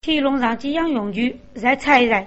天龙上几样用具，再猜一猜。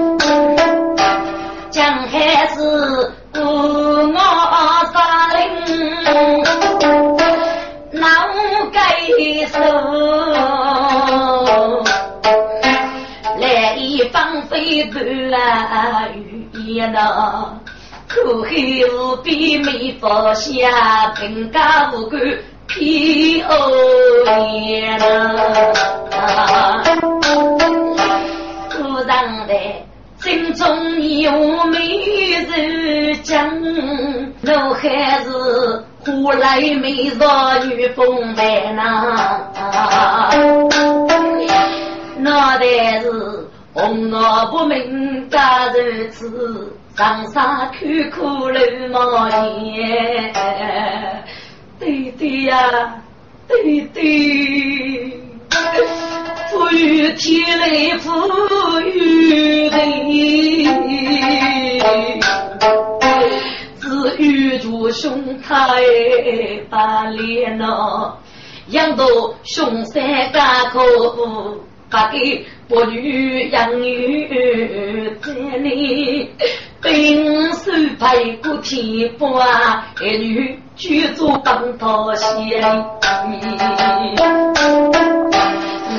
雨烟呐。苦海无边没放下，贫家无官偏恶言呐。古上来，心中有美人讲，我还是呼来美少女风范呐。那代是红袄不明家如此。上山苦苦路冒险，对对呀，对对，富裕天来富裕地，只有着兄台把脸呐，养到熊山家口，把给伯女养育在里。兵手配过天啊，儿女居住当道县，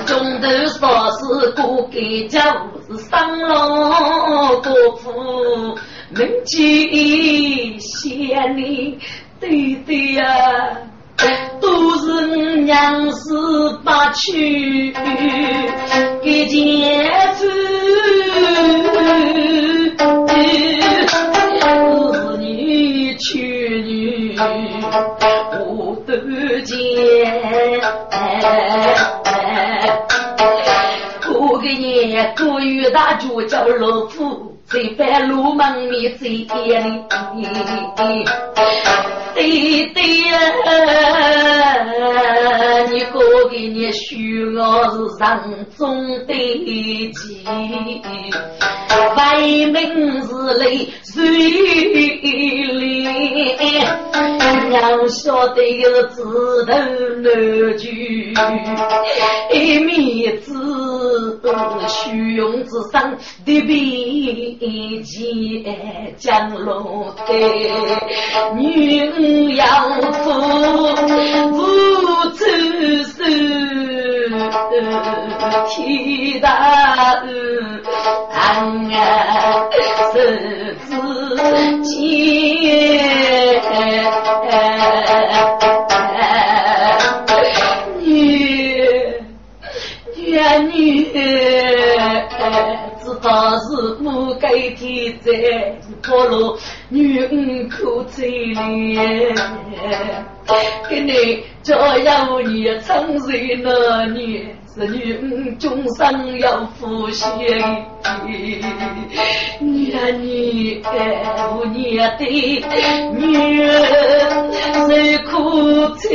中头说是过给家务是生老国父，门前县里对对呀，都是娘子把去给接走。儿女娶女无得见，过个年过月大就叫老夫，在半路门面最艳丽。对对呀，你哥给你许我是上中的吉，外门是泪水淋，娘晓得有枝头难聚，一面子虚荣之上的笔尖将落台女。要负无处诉，天大恩啊，生要负心。女儿你念的女儿受苦惨，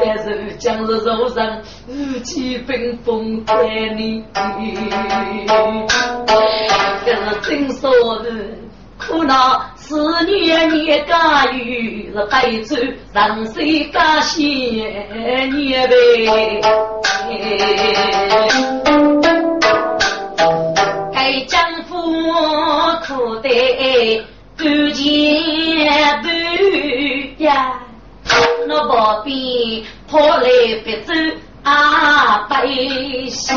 但是将是受上夫妻分封在你。这是真说的，苦恼是年你家有是白走人生家险年呗。该丈夫苦得不见不呀，那旁边跑来别走啊百姓，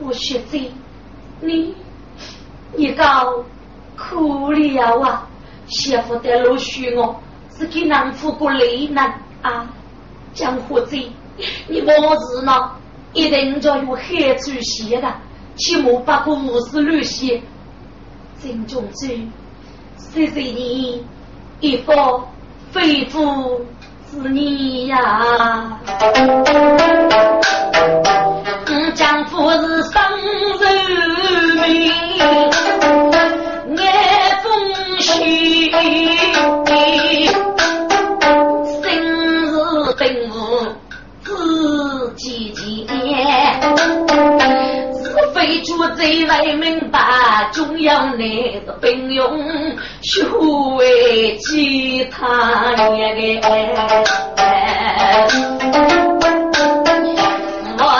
我学着你。你讲苦了啊！媳妇的老许我是给男夫过累难啊！江湖子，你莫是呢？一定叫有害处写的，起码把个五十六写。郑中主，谢谢你一个肺腑之言呀！白，中央内的兵用修为其他也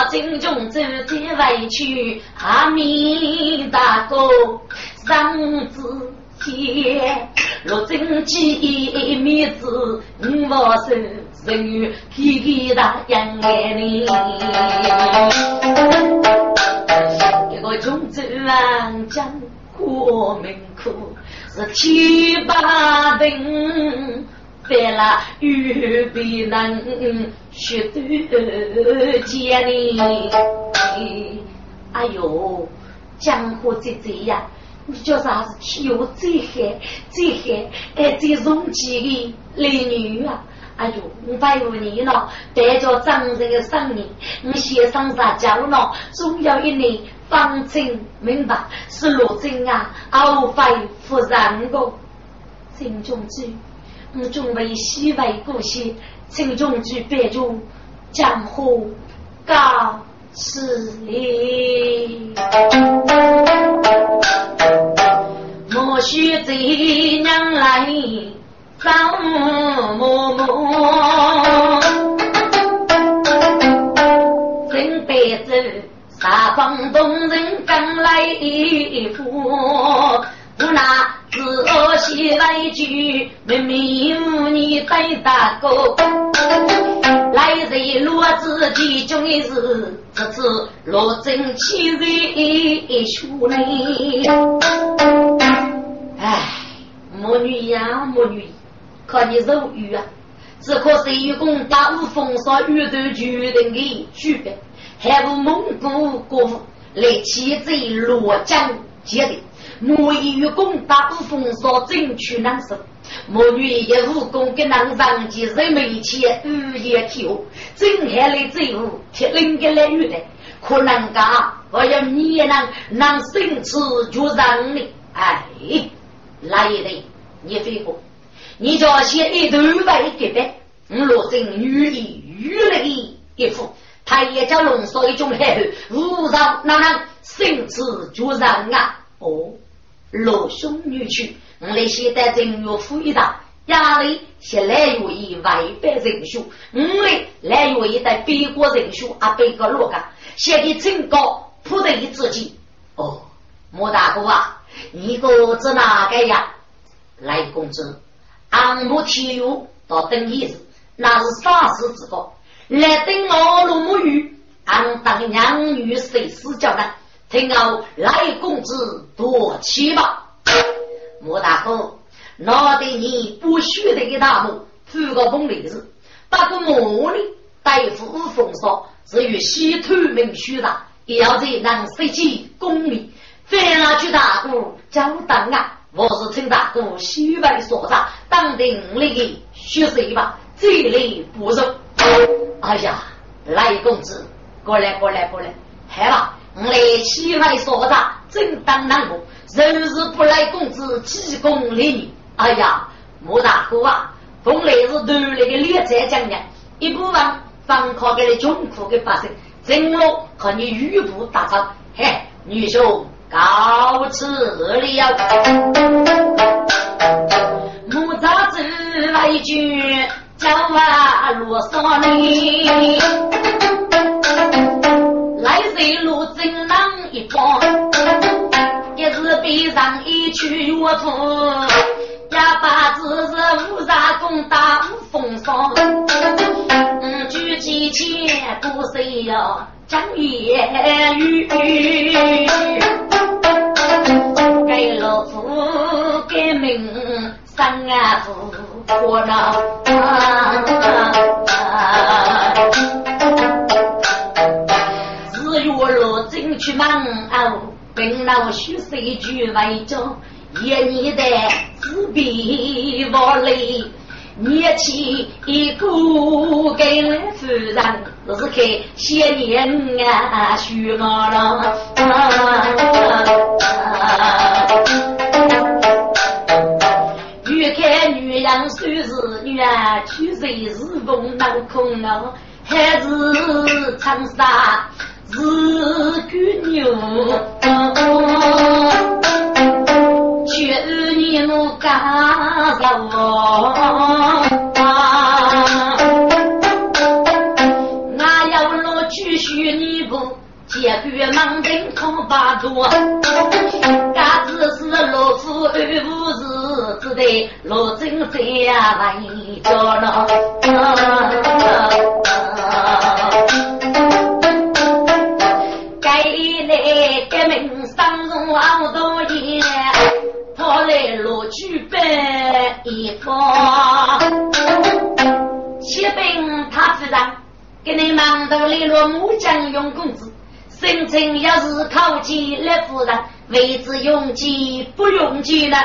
心中走在委屈，阿弥大哥上子天，若真记面子，我手人与皮皮大养眼里，一个中州王将过门口，是七八等。在那预备能学多见哩，哎呦，江湖姐姐呀，你叫啥子？天有最黑最黑哎最容气的美女啊！哎呦，我拜五年了，带着长人的生命，我先生啥教呢？总有一年方正明白是罗真啊，后非夫人的心中之。我准备西外故乡，请中举别住江湖告辞礼。莫须这娘来找嬷嬷，大方东人刚来一副，我那。自西来句，妹妹无你带大哥，来人罗子的中的是这次罗真七岁出来。唉，母女呀母女，看你肉欲啊，只可惜有功大无风骚遇到决定的举办，还无蒙古国来起贼罗江接的。母与公打不风骚，争取难受。母女一武功跟男上级人没钱，日夜跳，真还来最后，铁人个来遇的，可能噶，我要你也能能生吃就让你，哎，来一对，你飞过，你叫先一头白给呗，我罗真女的玉来的一副，他也叫龙少一种海无上哪能生吃就让啊，哦。老兄女婿，我来现在正月富一大，家里先来有一外百人数，我来来有一代北国人数啊，北个罗家，写的真高，铺的一自己。哦，莫大哥啊，你个子哪个呀？来公子，俺母体育到等一日，那是啥事之高？来等我罗母鱼，俺当娘女谁死叫的？听我来公子多气吧，莫大哥，拿得你不许的一大幕，铺个风里子，把个魔力带副风骚，是与西土名虚的，也要在能设计功力，非拿去大哥交当啊！我是陈大哥西外所长，当定那个学谁吧，这里不容。哎呀，来公子，过来过来过来，好吧。我来西外所长，正当难过，日日不来公子济公礼女。哎呀，莫大哥啊，本来是头那个列在讲的，一部分放靠给了穷苦的百姓，正我和你玉布打仗，嘿，女兄告辞了。木扎子来句，叫啊罗嗦哩。来水路正浪一帮，一日背上一曲乐谱，哑巴子是五杀公打五风霜，嗯，举几钱不谁要讲言语，给老夫给命生啊福我那。只有罗真去忙哦，本老许谁句为着，一年的自闭无泪。年轻一个给夫人，是开些年啊，许我了。越女人虽是女，却谁是风脑空啊，还是长沙是姑娘。却你我干着我，要我继续你不结局忙人空把多，日只得罗真在为着了。该来革命上路好多年。跑来罗举办一方，启禀他夫人，给你忙到联络木匠用公子，申请要是考级来夫人，位置用计不用计了。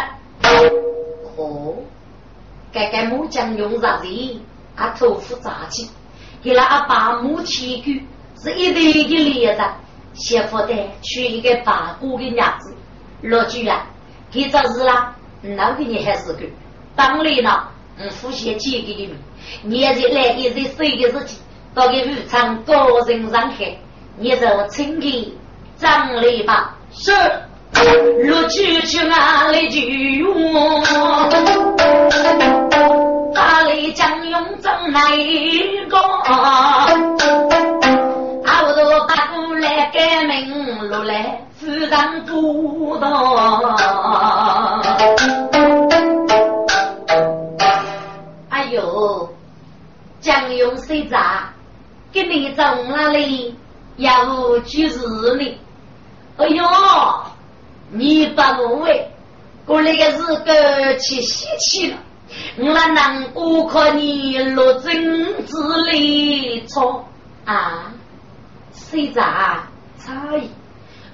哦，该该木匠用啥子？啊，头发杂起，给了阿爸母亲狗是一对一连的，媳妇的娶一个八股的娘子，罗举啊。给这事啦，那个你还是个，当然了，嗯，父亲几个的命，现在来一日谁的事情，到给武昌高人上海，你就请给张来吧。是，陆去去哪里去？哪里将用张来个？啊，我都把过来改名录来。自然不道，哎呦，江勇谁在？给你走哪里？要就是你。哎呦，你不我喂，我那个是个去稀奇了。我那难过可你落针子里错啊？谁在？差异。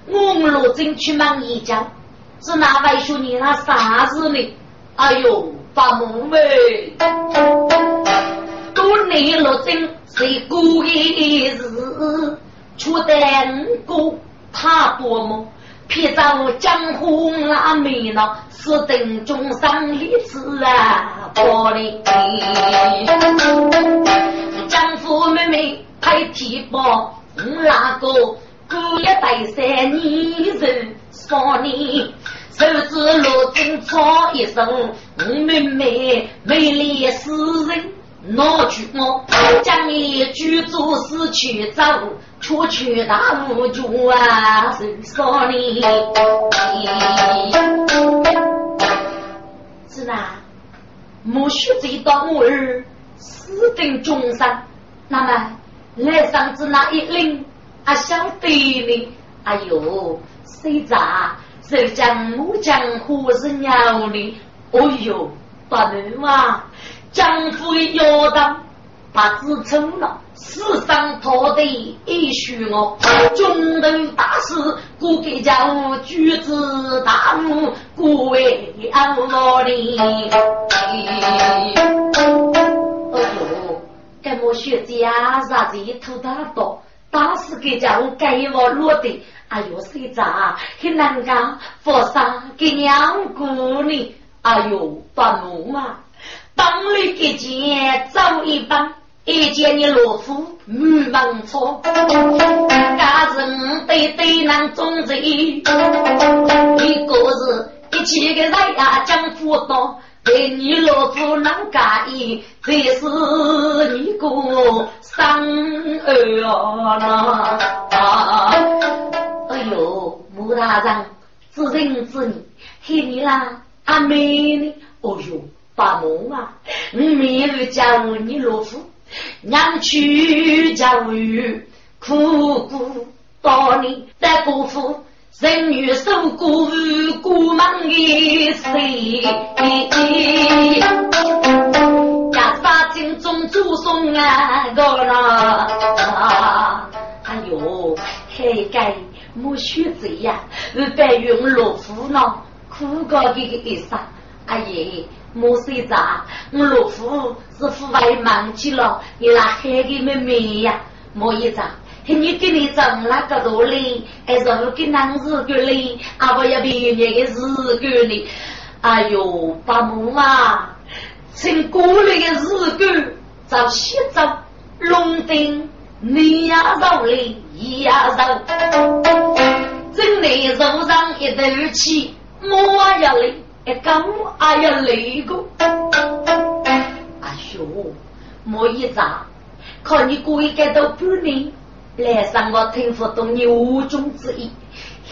我们罗真去忙一家，是哪位说你那啥子呢？哎呦，发梦喂！多年罗真是过一日，出得过他多么？撇走江湖那美闹，是等中上历史啊！玻璃，江湖妹妹拍提包，我那个？过一代三年人少年，手指罗针操一手，我妹妹美丽诗人拿去我，将你举做死去走，出去大无主啊，人少年。是呐，莫须这道我儿死定终生，那么来上子那一领。啊，晓得呢！哎呦，谁咋？谁将木匠活是鸟呢？哦呦，不能嘛！江湖的摇荡，把子成了世上托的一许我，中等大事，故给家务举止大怒，故为安我哩。哦呦，跟我学家啥子一头大刀。大师给家我盖我落的，哎呦，谁咋很难讲？佛山给娘姑呢？哎呦，发怒嘛！当里给钱走一帮，一见你老夫满忙错，家人对对难中人，一个是一起个人呀讲辅导。对你老夫能介意，这是你个生儿啊！哎呦，穆大人，知人知你，黑你啦，阿妹呢？哦呦，发梦啊！你没有教你老夫，娘去教育，苦苦到你，再辜负。人女受过过忙的谁？家杀金中祖送啊个啦！哎呦，嘿该莫学这呀，我白用老夫呢，苦高的一生。阿爷，莫睡着，我老夫是父外忙去了，你那海的妹妹呀，莫一着。你给你挣那个多哩，还是我给男日个哩？阿不要别人的日个哩？哎呦，爸母嘛，从过来的日个，找西藏、龙丁，你呀肉哩，一呀肉，真的肉上一头气，莫呀嘞，一刚哎呀累个，哎呦，莫一扎，看你过一个都半年。来上我听不懂你无中之意，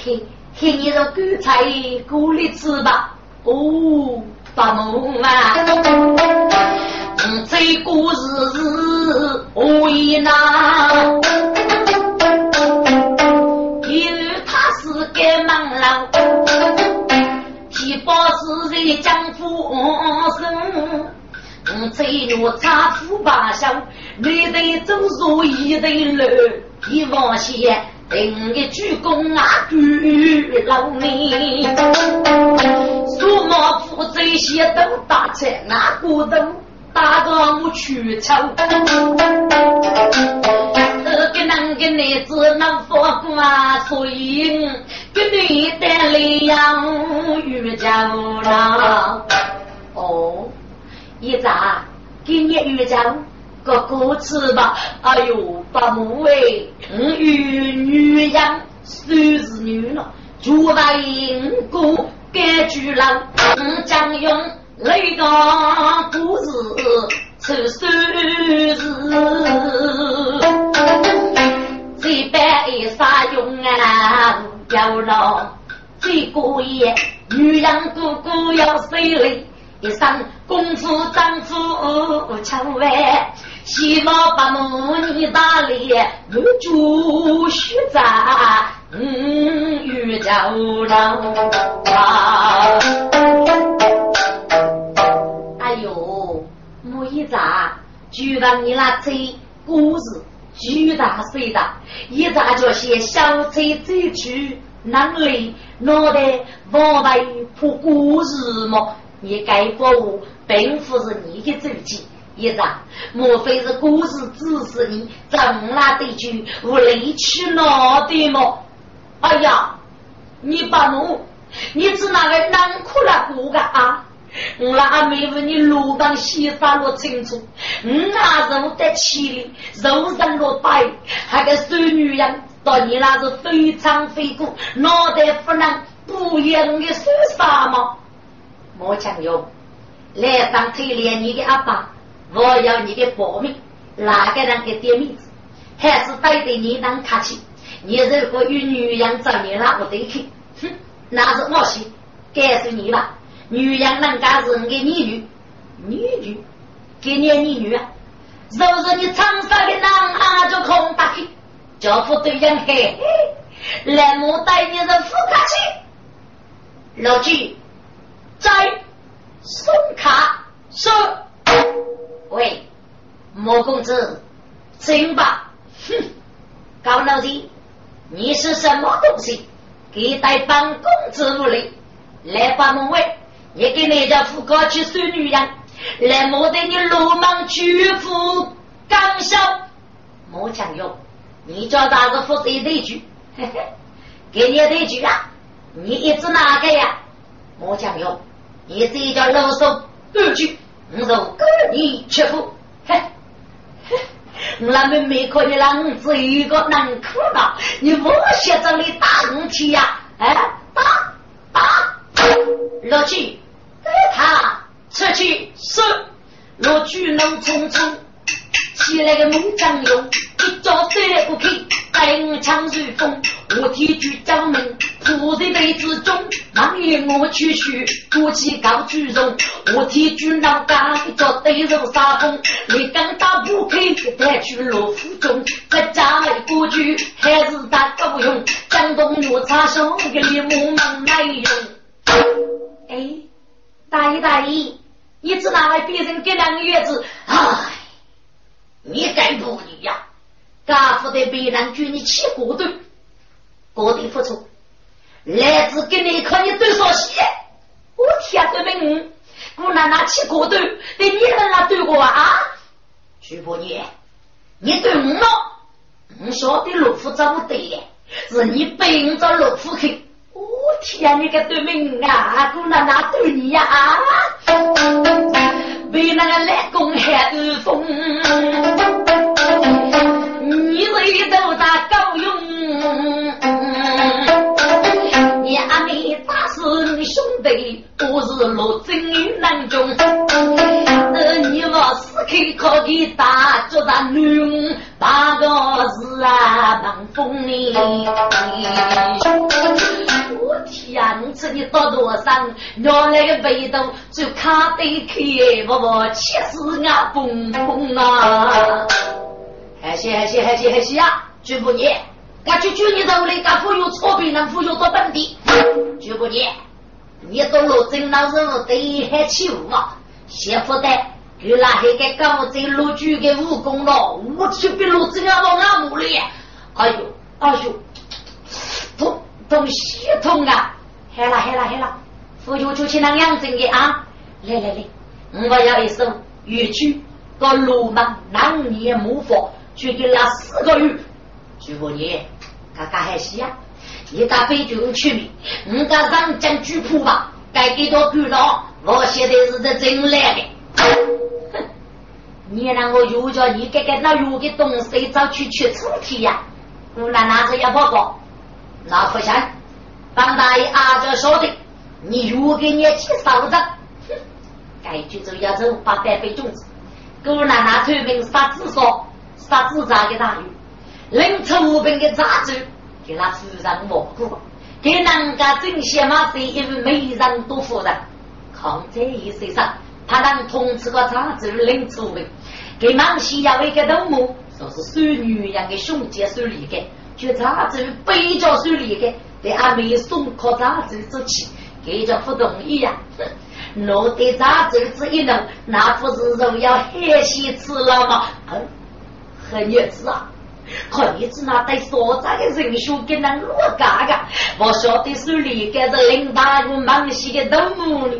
嘿，嘿，你这韭菜过来吃吧。哦，发梦啊！嗯，这故事我一拿，因为他是个忙郎，提包是在江湖生。嗯，这月差富八小，你得走入一对路。一往线，另一鞠躬啊，鞠老命。苏毛夫这些都打菜，那骨头打到我去抽。这个男个男子能发光，所以给你带来养育家了。哦，一咋给你育家？个歌词吧，哎呦，把母哎，嗯，与女养，算是女了，就答应过该句了，嗯，将用那个故事出算是，这般有啥用啊？要了这个夜，女人哥哥要谁嘞？一生功夫丈夫千万。西毛把母你打脸，我就须在嗯遇着了啊！哎呦，母一扎，就让你那嘴故事巨大碎大，一扎就些小嘴嘴去，能力脑袋往外破故事么？你该服务，并不是你的自己。一张，莫非是故事指示你怎那对句无理取闹的么？哎呀，你把我，你是哪个难哭了过个啊？我那阿妹问你路当西沙落清楚，你那肉得起哩，肉上落白，还个孙女样，到你那是非常非骨，脑袋不能不样的说啥吗？莫强哟，来上推连你的阿爸。我要你的保命，哪个人给点面子，还是带着你当客气？你如果与女人找你那不对去，哼，那是我事，告诉你吧，女人人家是你女女，女，给你女女啊，若是你长沙的男啊，就空打去，叫副对人嘿嘿，来我带你的副客气，老几，在送卡收。喂，莫公子，请吧。哼，高老弟，你是什么东西？给带本公子屋里来把门卫，也给你家副高去收女人，来莫得你鲁莽屈服刚笑。莫强用，你叫大个负责一句，嘿嘿，给你一句啊，你一直哪个呀？莫强用，你这叫啰嗦二句。我说跟，你屈服，嘿，我那妹妹可你让我只一个能哭了，你我写着你打我去呀？哎，打打，落去，他出去说，落去怒冲冲，起来个猛将勇，一脚飞不开，带枪如风。我提举将门，铺在被子中，忙言我去去，过去高举荣。我提举老大，一脚对肉杀风，你刚打不开，带去罗府中。在家里过去，还是打够用，江东我插手给你木忙来用。哎，大姨大姨，你只拿来别人给两个月子，唉。你该不你呀？家父的别人举你起过头，过得付出，来自给你看你多少些？我天的命，我拿拿起过头，对你们那对过啊？徐伯年，你对我，我晓得老夫怎么对，是你背着老夫去。我天，你个对命啊！姑奶奶对你呀啊！为那个来公海的风，你为都打死你兄弟，都是罗真与难中。呃，你我死口可以打，做咱女大个字啊，忙风里。我天！吃你多多少？原来个味道就卡得开，我我气死啊！蹦蹦啊！还是还是还是还是啊！朱不念，俺去救你手里，俺富有草坪，能富有到本地。朱不念，你到罗真那时候得还起舞啊！媳妇的，给那黑个高在罗举的武功了，我去比罗真要往哪木里？哎呦哎呦，痛！东西痛啊！嗨了嗨了嗨了！夫就就去那养生的啊！来来来，我要一首豫剧，个罗曼南年模仿，去给那四个月。朱伯爷，嘎嘎还是呀？你打北京去没？我家上将举谱吧，该给多干了。我现在是在真来的。你让我又叫你给给那有的东西早去去抽屉呀？我那拿着要报告。那不行，帮大爷阿着说的，你如给你去烧着，哼，该去走要走八百倍种子，姑奶奶出名杀子说，杀子咋的大鱼，临出兵的杂志给他夫人蘑菇，给人家真些嘛是因为没人多夫人，抗这一身上，他能通知个杂志临出兵，给忙西要一个头目，说是孙女样的。兄弟孙里的。就杂志背着手里的，对阿妹送靠杂志做起，给着不同意呀。弄得杂志这一弄，那不是肉要海鲜吃了吗？嗯，很日子啊，可你只那带所在的人数跟那落嘎嘎，我晓得手里该是领大人忙西的头目呢。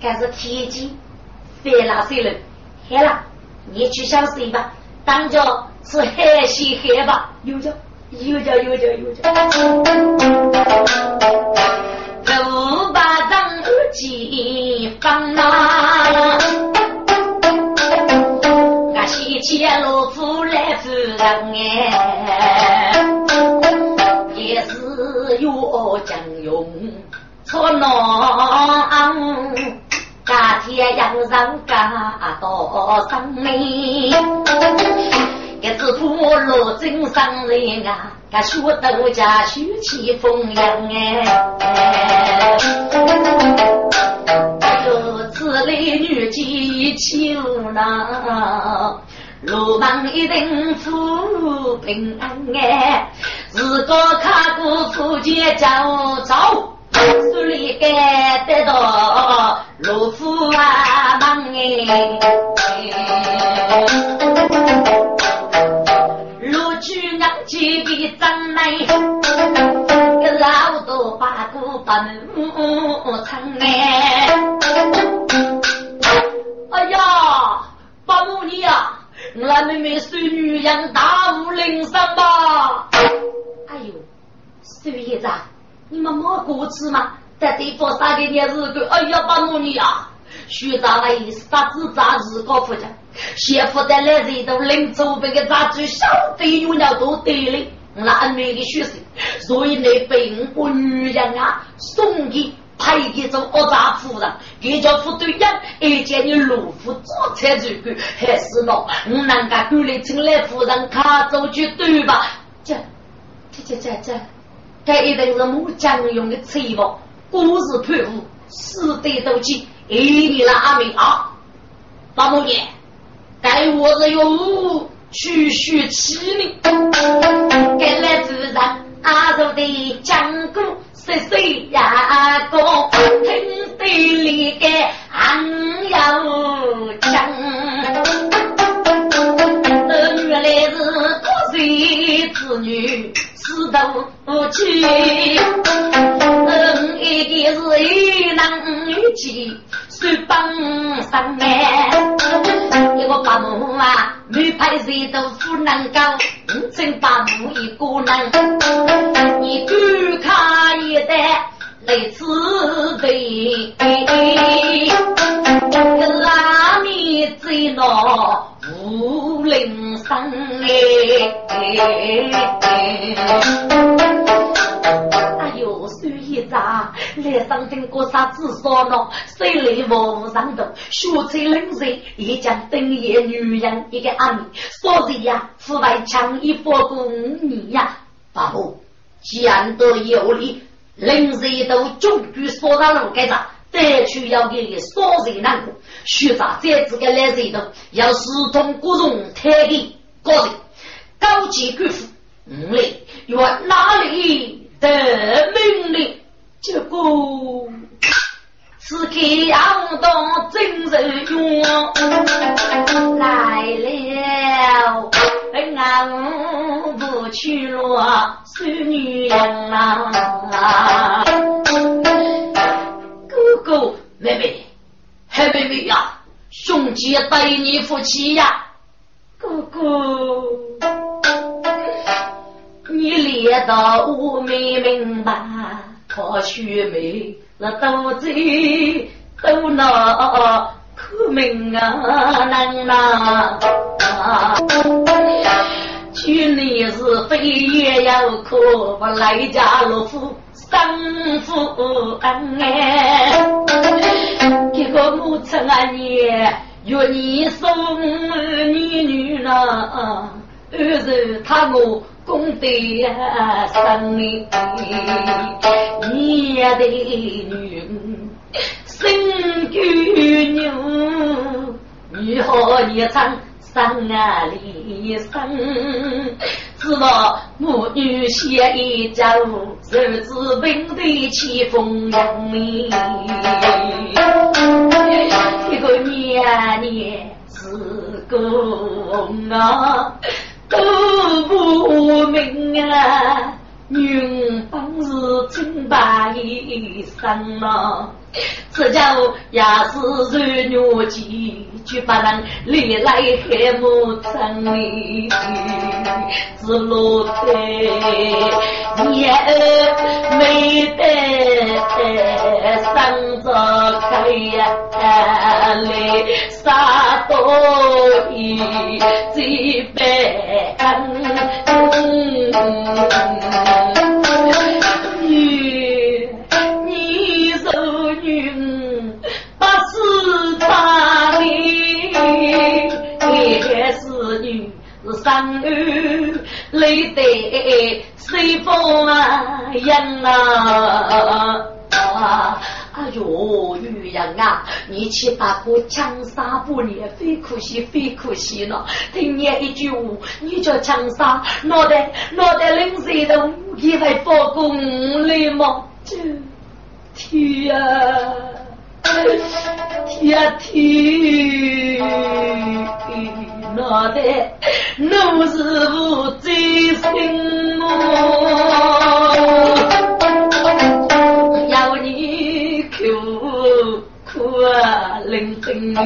该是天机，飞了飞了，好了，你去想谁吧，当着。是海鲜海吧？有着，有着，有着，有着。五百张二几方啊！俺西迁老夫来夫人哎，也是要将用错囊，家天养人家多生命。一只土罗真上人啊，个学豆家秀气风扬哎。哎呦，此类女妓求那，罗莽一定富平安哎。自个看过福建叫走，手里该得到罗夫啊忙哎。几笔账来，个老多八股把门撑哎！哎呀，八母你呀，俺妹妹孙女养大武岭上吧？哎呦，孙爷子，你们没过去吗？在地方啥个年日子？哎呀，八母你呀！徐大为杀子杂日高夫家，媳妇的来人都领走这个杂志，晓得有了都对了。那俺妹的学生，所以那被我女人啊送给派一种恶诈夫人，给叫副队长，而且你路夫做车主管，还是喏，我能够管理请来夫人卡走去对吧？这这这这这，这一定是木匠用的车吧？故事判无，死得都起，哎，你那阿明啊，老母爷，该我是用区区七名，该来自然阿叔的江姑。岁岁呀，过听得里个俺要讲，原来是多岁子女死都不去，嗯，一个是一男一妻。手帮上来，一个八母啊，女派谁都不能够，真八母一个人，你只看一代来自对，拉米最闹无铃声哎。咋来上阵过啥子说呢？谁来无上头？血菜冷水，一将等夜女人一个阿弥，所以呀，此外强一佛公你呀，八婆见得有理，冷水都终于说到了该啥？再去要给你所人难过，学啥这这个来水头，要视同各种特的高级贵妇，五类有哪里的命令？结果是看到真人用来了，俺不去了，是女人啊！哥哥妹妹，黑妹妹呀，兄弟对你夫妻呀，哥哥，你练到我没明白。可须眉，那肚子都那苦命啊，难呐！去年是非也要苦，我来家落夫生父恩哎，这个母亲啊，你约你送你女呢，儿子他我。功德生命，你的女身居牛，你和你唱生啊离生，知道母女携一家，日子平的起风扬眉，一个年年是公啊。都不明啊，女本是清白一生啊，这家伙也是软弱气，就不能历来黑母成里，只落得也没得生着开呀来啥多一几百。生儿累得随风啊扬啊。哎呦，女人啊，你去把个枪杀不练，非可惜，非可惜了。听你一句话，你叫枪杀，脑袋脑袋冷水的，你还发功了吗？天呀，天呀天，脑袋怒是无罪心哦。啊，伶仃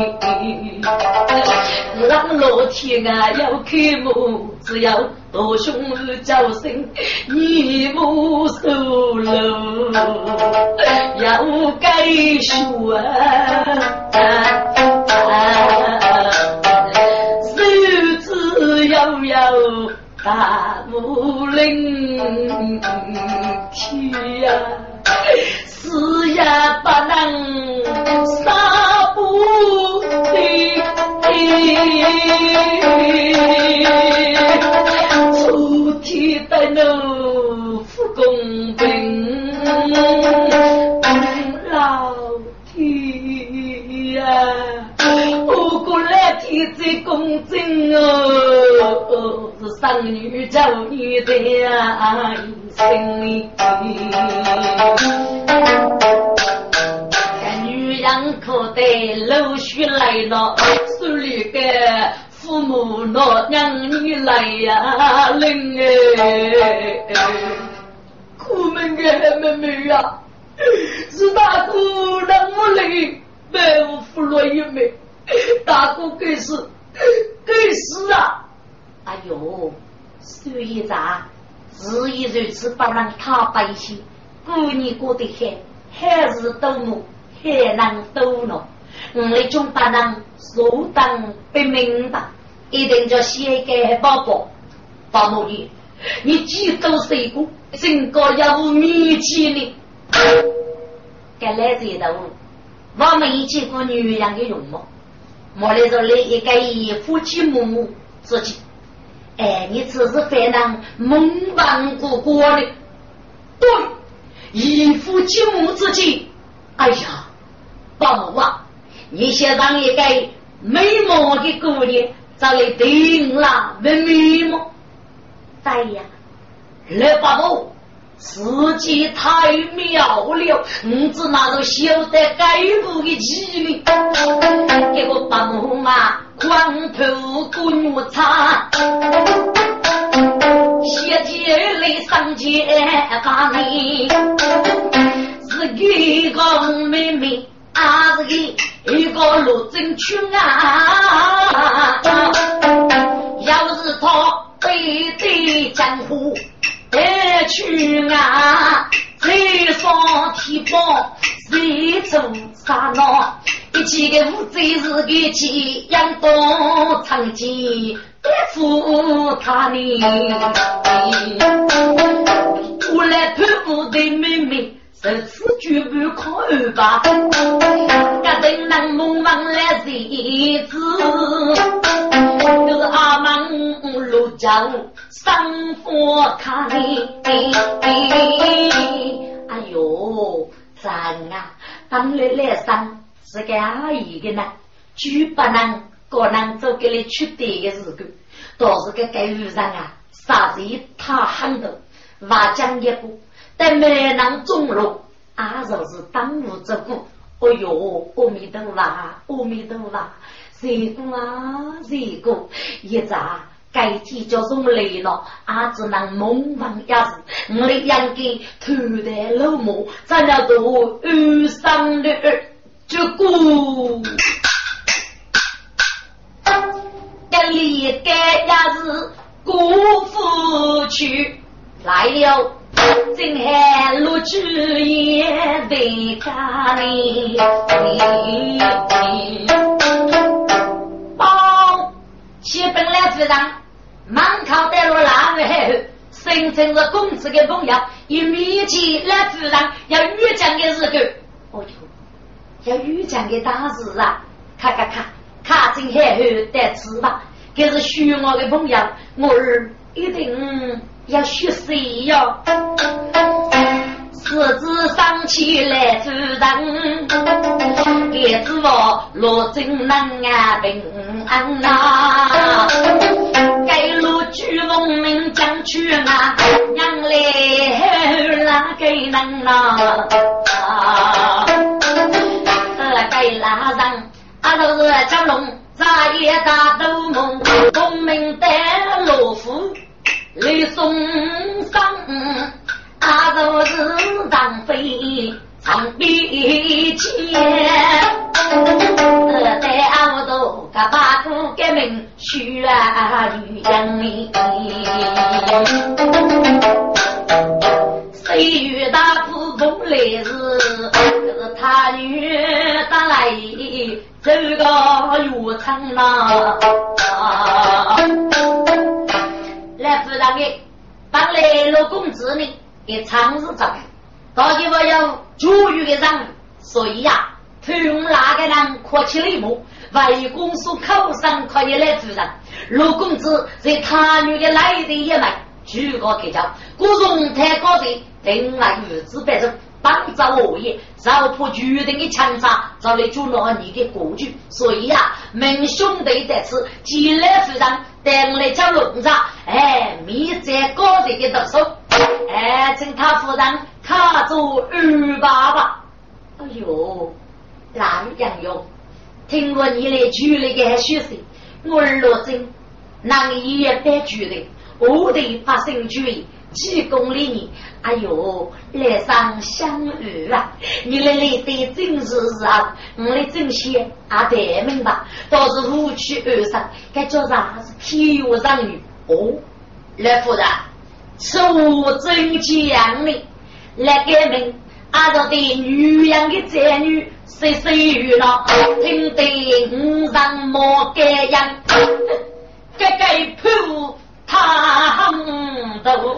让老天啊要开幕，只要大兄叫声你不收了，要该说日子悠悠大武林去呀。死也不能杀不。出天的怒来天最公正哦，是生女救女的啊，心里。两口袋露水来了，手里个父母老娘你来呀，灵哎！苦闷的妹妹呀，是大哥让我来埋我扶了一枚，大哥该死，该死啊！哎呦，孙一长，日一如此不让他百姓过年过得很，还是多么。还能多呢？我们中不能说当不明白，一定叫先给宝宝。宝母女，你几多岁过？身高要五米七呢？该来这的，我们一见过女人的容貌，莫来说来一个一夫妻母母之间，哎，你只是非常蒙混过过的，对，一夫妻母之间，哎呀。宝啊，你先让一个美貌的姑娘找来定了问美貌。对呀，二八婆，自己太妙了，你只拿着晓得该部的机灵。给个八婆嘛，光头滚擦，写起来上街把你是一个妹妹。啊，是个一个罗真群啊！要是他背对江湖来去啊，谁上提包谁做啥闹？一起个乌贼是个鸡，养多长鸡别服他呢？我来佩服的妹妹。这次绝不可二吧，这等人梦忙来日子，都是阿 mam 路江上火看你。哎呦，咱啊，当来来上是个阿姨的呢，绝不能个人做给你取对的事故，倒是个该遇上啊，啥子他很多，话讲一步。在没能中路，阿就是当务之急。哎呦，阿弥陀佛，阿弥陀佛，谁个啊？谁个？一扎该天叫中来了，阿只能蒙混一时。我的养给头戴老帽，咱要做忧伤的结果。跟里该也是辜负去来了。今海路去也得家里，帮先本来主上，满口带路拉回后，生成是公子的朋友，一面前来主上要遇讲的时候，哦哟，要遇讲的大事啊！看看看，看今海后带翅膀，这是许我的朋友，我儿一定。要学习哟，狮子上起来主人，叶子我罗真能啊平安呐，该路举风名将去啊，娘来哪个能呐？呃，该拉上阿都是蛟龙，咋也打斗梦，功名得罗夫。雷松上，阿都是张飞长臂剑，二代阿都个八股革命血雨江里，谁与大富翁来日，是他女打来走个越城呐。来夫人的，帮来老公子呢，给长日找，到底我有主语的人，所以呀，用哪个人阔起礼目，为公说口上可以来主人。罗公子在他女的来的也来，举个开交，古荣太高的，等来女子百人。帮着我也，绕破决定的强杀，找来就拿你的过去。所以呀，门兄弟在此，既来夫人，等来叫龙子，哎，密在高人的动手，哎，请他夫人他做二爸爸。哎呦，蓝杨哟，听过你来举那个学生，我耳朵真，难以得决定，我得发生主意。几公里呢？哎呦，来上相遇啊！你来来的真是啊！我来真些啊，得明白，倒是无趣而生，该叫啥是体育上女哦。来夫人，此物真讲的，来改名，俺这的女人的子女，谁谁遇了，听得五上莫改样，该该破。他都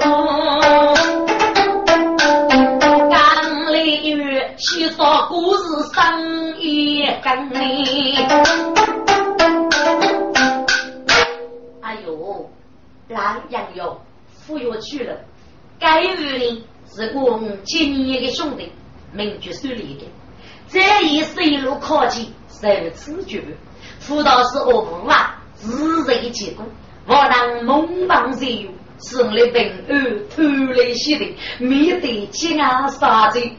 雨，细说故事生一根哩。哎呦，南阳哟，忽悠去了。该雨呢是我今年的兄弟，名句手里的。这一水路靠近，受此举，辅导是我无啊，自然结果。我当梦梦自由，是我的平安偷来些的，面对天涯杀贼，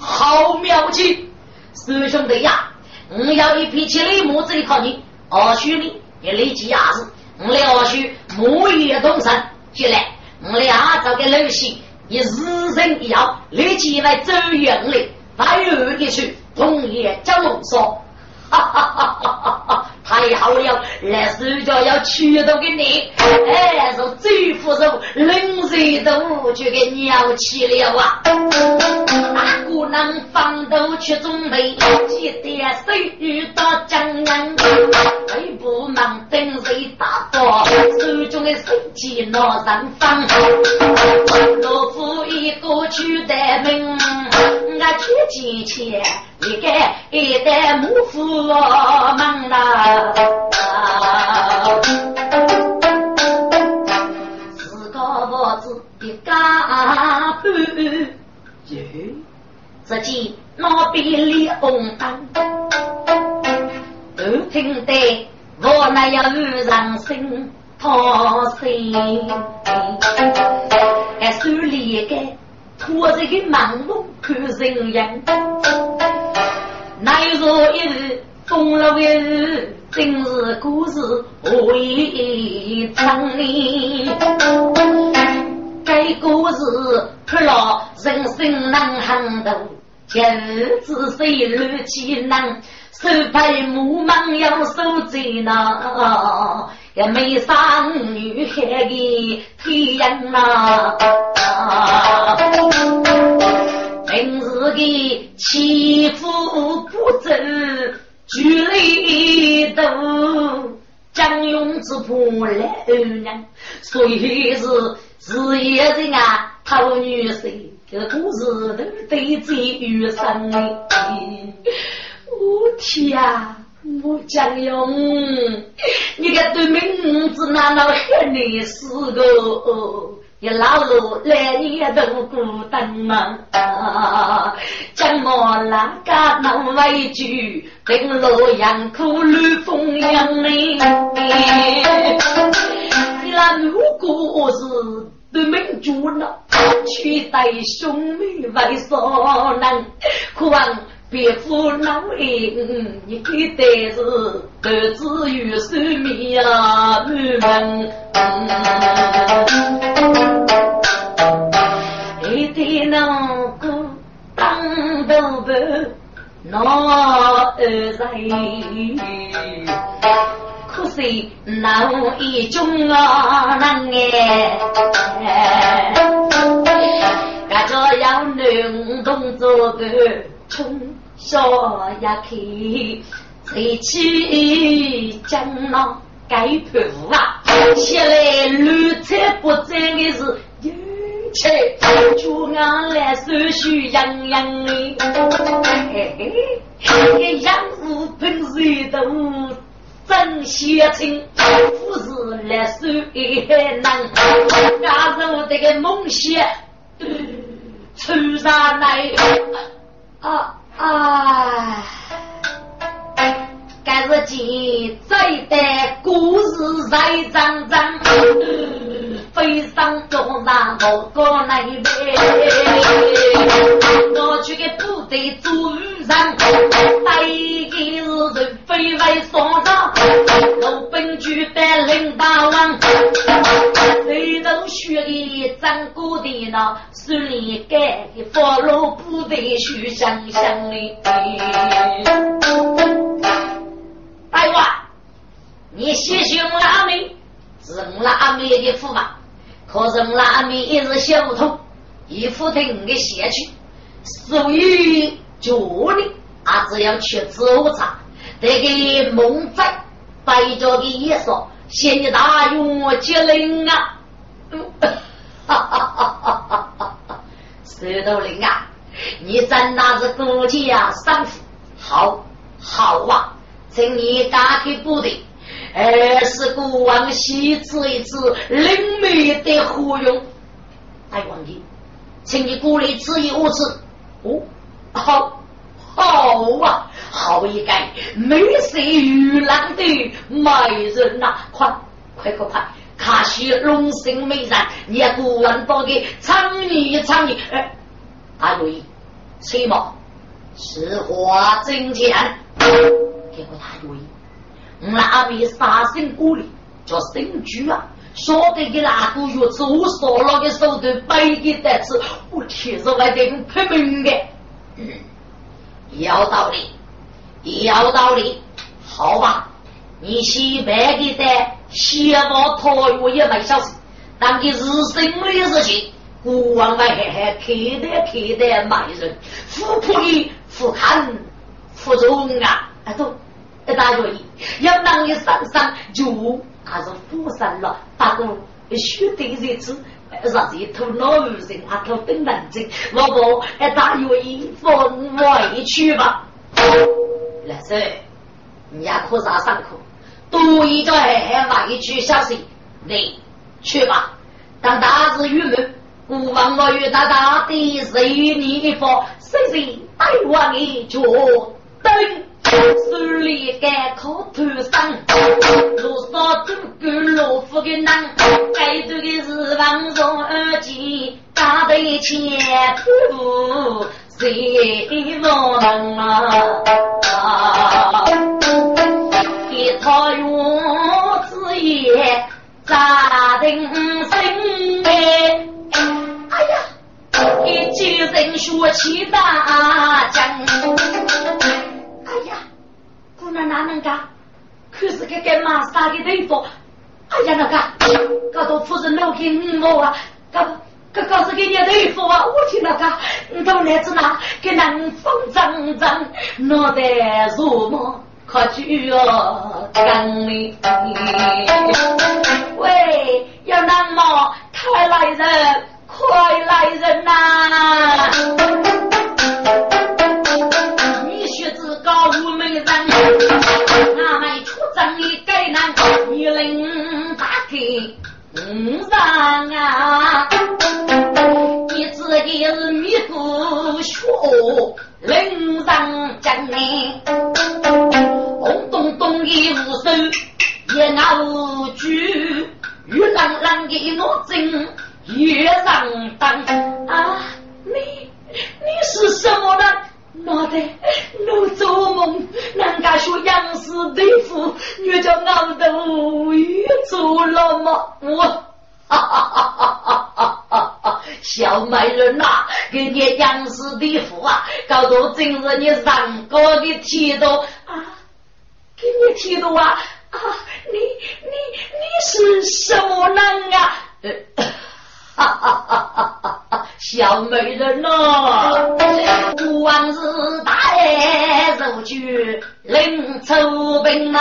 好妙计！师兄弟呀，我要一匹千里母子的靠你，二叔呢也立即压制，我的二叔母也同生，进来，我俩找个老西，一日人一样，立即来走远来，白日一去，同夜叫龙说。哈哈哈哈哈！太好了，来手脚要驱动给你，哎，说最富肉，冷水都就给尿起了啊！大姑娘放豆去准备，记得手遇到江南，一不忙等谁打包，手中的手机拿上放，老夫一个去带门，我去几钱？一个一代母父忙啦，自个脖子一夹半，只见那边里红灯，都听得我那要让心掏心，还手里一个拖着个盲目看人样。那若一日风了一日，真是故事何以成呢？该故事看了人生难 handle，今子谁乱起难？手拍木忙要守贼呐，也没上女孩的天阳呐。平日的欺负不正，距离都将用之破来人，所以是事业人啊，讨女婿，这故事都得罪于生。我天啊，我将用你个对名字难道喊你是个？一老路来年都孤单嘛，将我那个能为主，平路阳苦绿风扬哩。你那如果是对民主了，取代兄妹为所难，可望。别负恼人，你给的是儿子与寿命呀，们。一对那个当头婆，那儿子，可惜那一种啊难哎，感觉要能动作个从小呀，开谁去江浪该破啊！起来乱菜不沾的是有切，就俺来手续洋洋的，嘿嘿，养父喷水都真邪情，不是来手一难，加上这个梦想，出上来啊啊！该是记载的故事在张张，非常重大我个那一位，我去给部队做预上，带一个人飞来双上，我本局的领大王，谁都需要张国的那手里盖的佛罗部队去想想的。大王，你谢谢我阿妹，是我阿妹的父嘛？可是我阿妹一直想不通，一副听的下去，所以叫你啊，只要去煮茶，这个孟非白着的也说，谢你大勇接灵啊！哈哈哈哈哈哈！石头灵啊，你真那是国家三夫，好好啊！请你打开部队，二是国王喜吃一次灵美的活用。大王爷，请你过来吃一次。哦，好，好啊，好一个美色如兰的美人呐！快，快，快，快！卡西龙生美人，你国王包给参与参与。哎，大王爷，崔某实话真讲。给过他原因，那位杀生过里叫生猪啊，晓得给哪个月子我烧了的手段白给得吃，我天是外头拍门的，嗯，有道理，有道理，好吧，你先白给的，先把桃园也没消息，当的是什么的事情？国王外还还看的看的卖人，富婆的富看富中啊，啊都。一大愿意，要让你上山就还是富山了。大哥，须得日子，让这头老女人啊，头等难子，我不一大愿意分委屈吧。老师，你也可上上课，多一个还委屈消息，你去吧。当大日郁闷，不枉我与大大的是与你一方，谁谁带我你脚等。手里干口头上，路上走过老夫的囊，该走的是王中二姐，大队前头谁不能啊？一套院子也扎定心哎，哎呀，一几人学起大将。哎呀，姑娘哪能干？可是个干马杀的地方。哎呀，那个，搞到夫人老给五毛啊，搞搞搞是给你豆腐啊！我听那个，你到来子哪给南风脏脏，脑袋如毛，快去哦，干你！喂，要南毛，快来人，杨氏对付啊，搞到真是你上高的剃度啊，给你剃度啊啊！你你你是什么人啊？哈哈哈哈哈！小美人呐，往日大爱如举，临出兵马，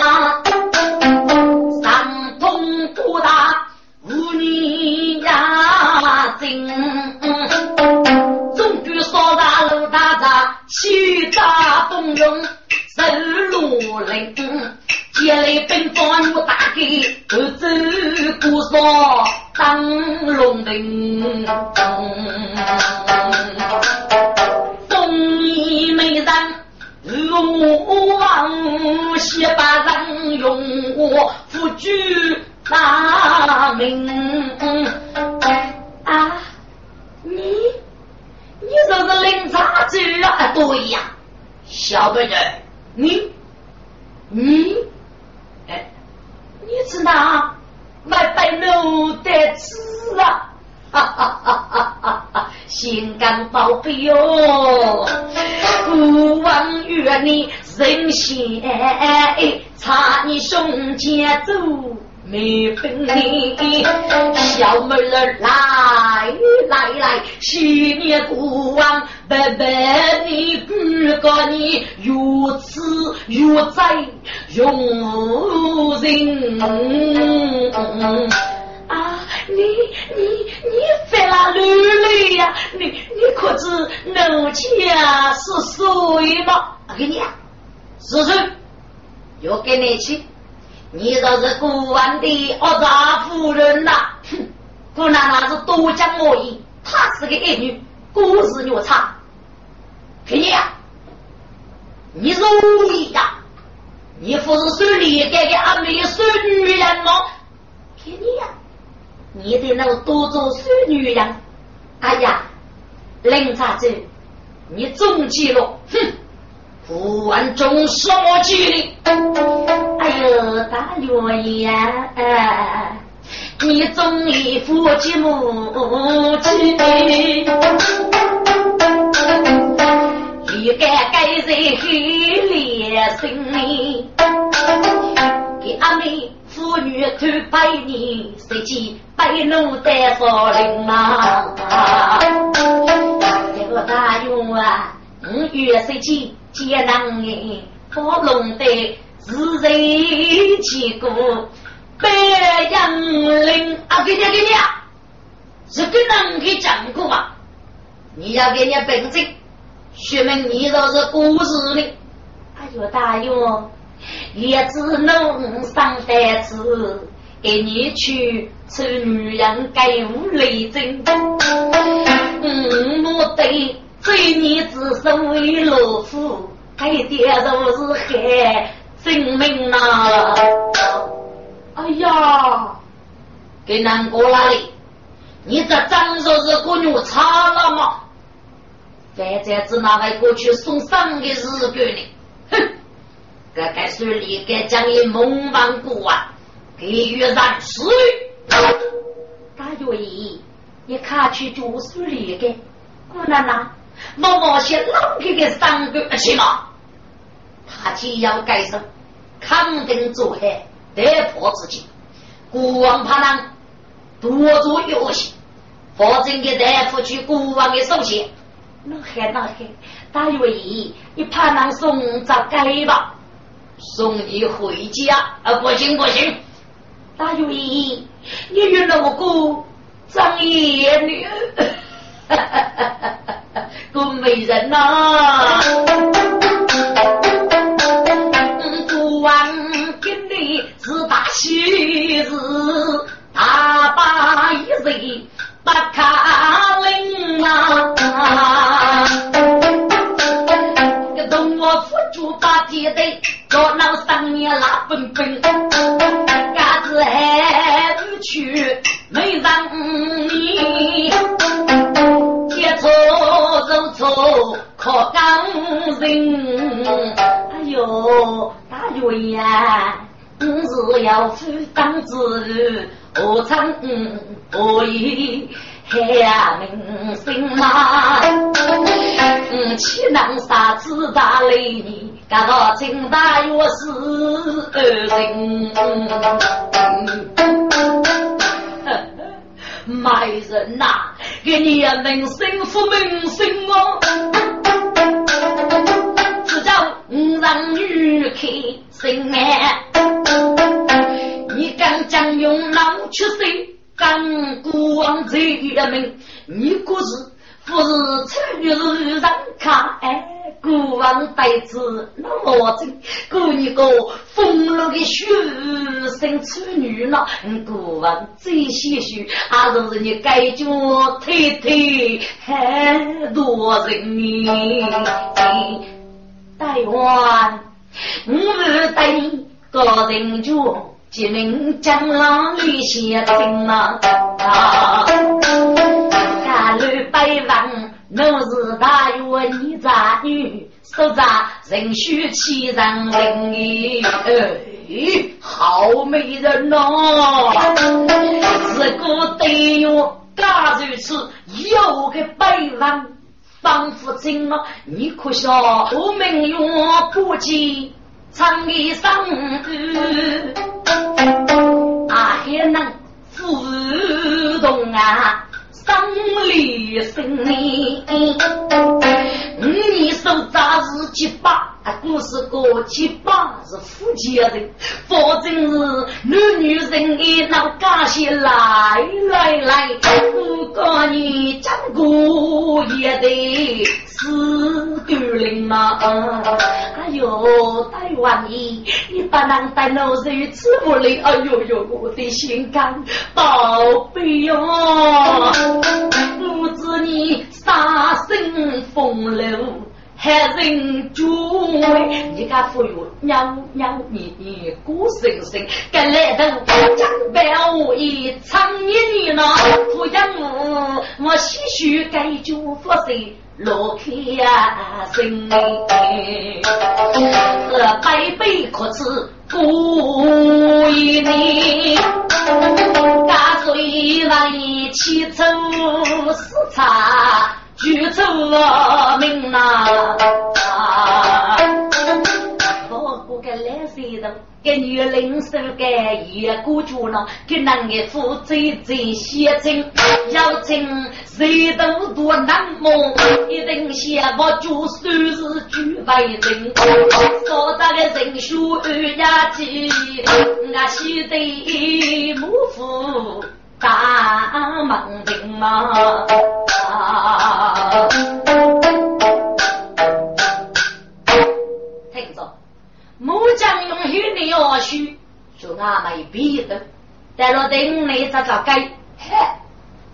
小辈人，你你哎，你是哪买白奴的子啊？哈哈哈哈哈！心肝宝贝哟，孤王与你人心插你胸前走。没分你，小妹儿来来来，昔年过往，白白你哥哥你如此如在容人啊！你你你犯了累累呀！你你可知奴家是谁吗？我给你啊，是谁？又给你去。你若是孤王的恶杂夫人呐，哼！姑奶奶是多讲我意，她是个爱女，故事越差。看你呀，你是无意呀，你不是孙立盖的阿妹孙女人吗？看你呀，你得能多做孙女人。哎呀，林察子，你中计了，哼！不问中什么计哩？哎呦，大元呀，你总理夫妻母亲，一个该在黑脸心给阿妹妇女偷拜年，谁知拜奴带少林嘛？这个大元啊，五月十七。艰难的火龙的自人起过白杨林啊，给你给你啊，这个能给讲过嘛？你要给你本证，说明你都是故事的。哎呦大哟，也只能上台子给你去吃女人该无雷震。嗯，我对。罪孽之身为老夫，该点都是害性命呐！哎呀，给难过哪里？你这张说是姑娘差了吗？在在子那位过去送丧的日子里，哼！这该说你该将你蒙忘过啊，给予燃死！大愿意，你看去就是你的姑奶奶。毛毛些老给给三个去嘛，他既要改生，肯定做害得破自己。国王怕难多做游戏，否则给大夫去国王的手下。那还那还，大愿意，你怕难送咋改吧？送你回家啊！不行不行，大愿意，你有那么个张眼女。哈哈哈哈哈！个美人呐，是大喜事，大把一人不卡领啊！个同我辅助把地的，热闹三年拉奔奔，伢子还不去没让你。错可刚人，哎呦，大元呀，你是要负担子，何曾不以害民心嘛？嗯，岂能杀子大雷你，感到金大院是恶人。卖人呐，给你呀名声负名声哦，五让女开心哎。你敢将用脑去谁？敢国王这的命，你可是不是参与人看哎古王呆子那么真，古一个风流的书生处女呢，古王最些许，还是人家盖脚推推很多人呢。台湾，我等个人就吉林江浪里写情嘛，家里百万。我是大约你杂女，手扎人须欺人灵哎，好美人哦！这个对哟，假如此有个白王，仿佛真啊，你可笑我命运不济，长一生啊，还能浮动啊！生离生理，你手扎是七八，故事过七八是夫家人，反正是男女人一闹干些来来来，不管你讲过也得死狗灵嘛。哎呦，大王爷，你不能带老人吃不来，哎呦呦，我的心肝宝贝哟。不知你杀生风流，害人主你家富裕娘娘你你孤生生，跟来头江白无一长一年呢，不养我我唏嘘该就发生落开呀生，这百倍可耻不一年。大水让你起走视察，举出名呐。个来谁人？给女领手个一个住了，给男的负责这些情，要情谁都多难摸，一定先把就算是举外人，所大的人数二呀几，我西得母父大忙人嘛。木匠用许你要许，说俺没必的，但若等你这个该，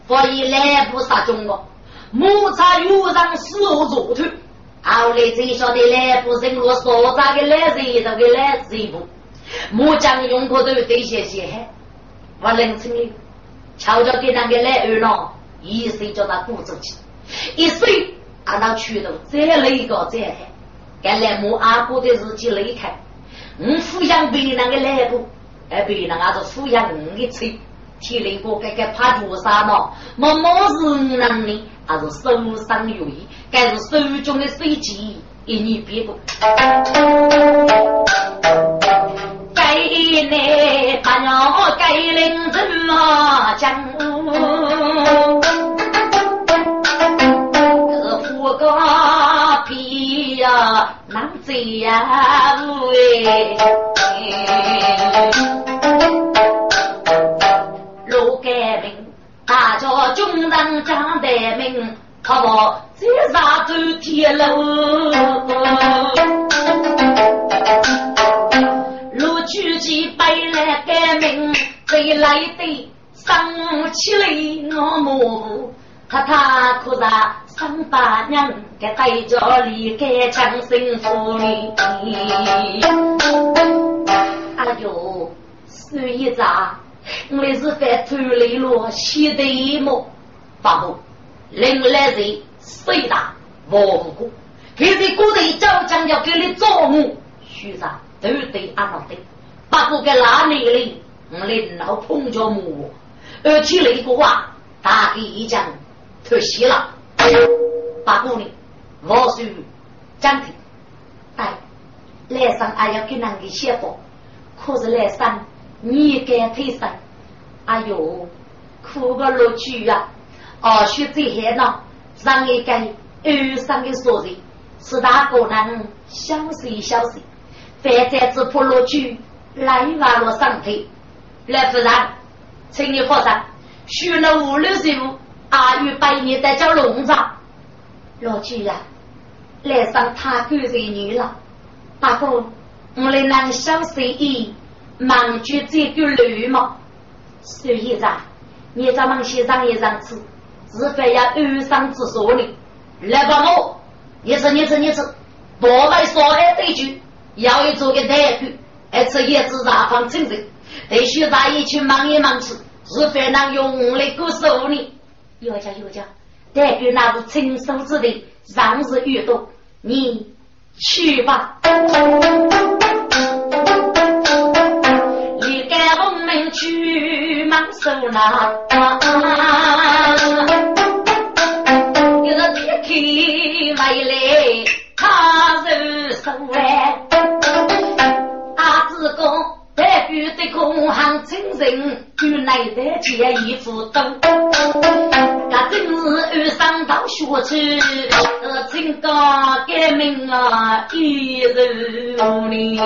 所以来不杀中国，木材有人死我做头，后来才晓得来不人我所在的来人这个来人不，木匠用过都这些些，我能成立，悄悄给那个来二郎，一岁叫他鼓出去，一岁按他去头再来一个再来。该来木阿哥的日记离开，我抚养别人的来过，哎，别人还是抚养我的妻，体力过该该怕多少呢？么么是能力，还是受伤有益？该是手中的水机，一年别过。该来把娘该领怎么讲？可夫个。皮呀，难走呀，喂！路改名，大家军人讲得明，好不？再上走天，路谁来的？上起来我母，他他可是？三八娘给带着离开强生府里，哎呦，苏一扎，我是犯偷雷了，写的一幕，八部，另来人谁打无辜，现在古代招将要给你做母，徐长都得按照的，八部给哪里哩？我领老碰着母，而且那个话大给一讲，可惜了。八姑娘，我属张庭，哎，来生还要给那个媳妇，可是来生你该退身，哎呦，苦个乐趣呀！哦，学这些呢，让一个二生的说人，是大个人小息小息，反正只怕乐趣来瓦落上头，来夫人，请你放心，学了五六十五。阿玉百年的叫龙章，老去呀，来上他干在女了。大哥，我来能小随意，忙住这个驴吗？苏一长，你咱们先上一上次，是非要安上之所呢？来吧，我，你吃你吃你吃，多买少爱对句，要一做个代表，还吃叶子大方清净，得需大一去忙一忙吃，是非能用来过手呢？有家有家，代表那是亲手之的，让日遇多，你去吧。去忙手拿，一个铁开没来，他是手来。阿子公代表的工行精神，与内在结一副斗。那真是上到学去，呃，清高改名啊，一人哩。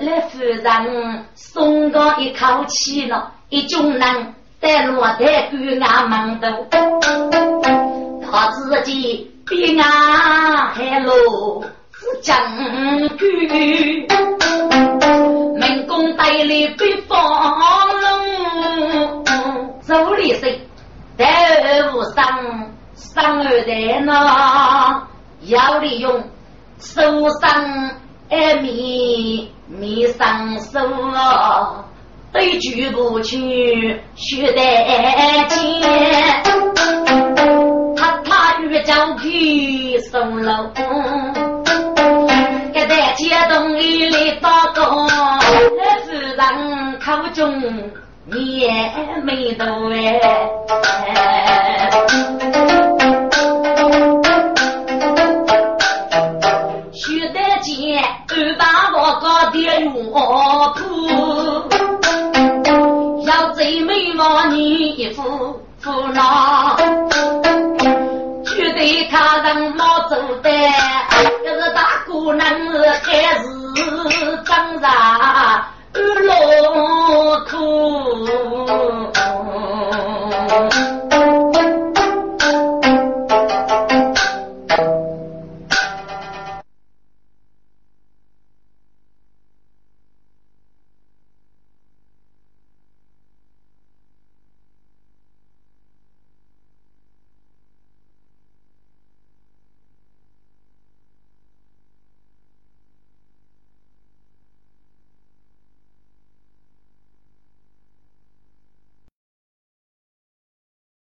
来夫人松个一口气了，一种人带落带归俺门头，他自己比俺还落是将军，门公带里被放龙，手里是带无伤伤二代呢，要利用手上艾米。你上手啊，对举不去，学得钱。他他与将皮送了，给在街东里来打工，那夫人口中你也没多哎。卧铺，要最美貌你一副副郎，为他人谋福的要是大哥能够在世上安乐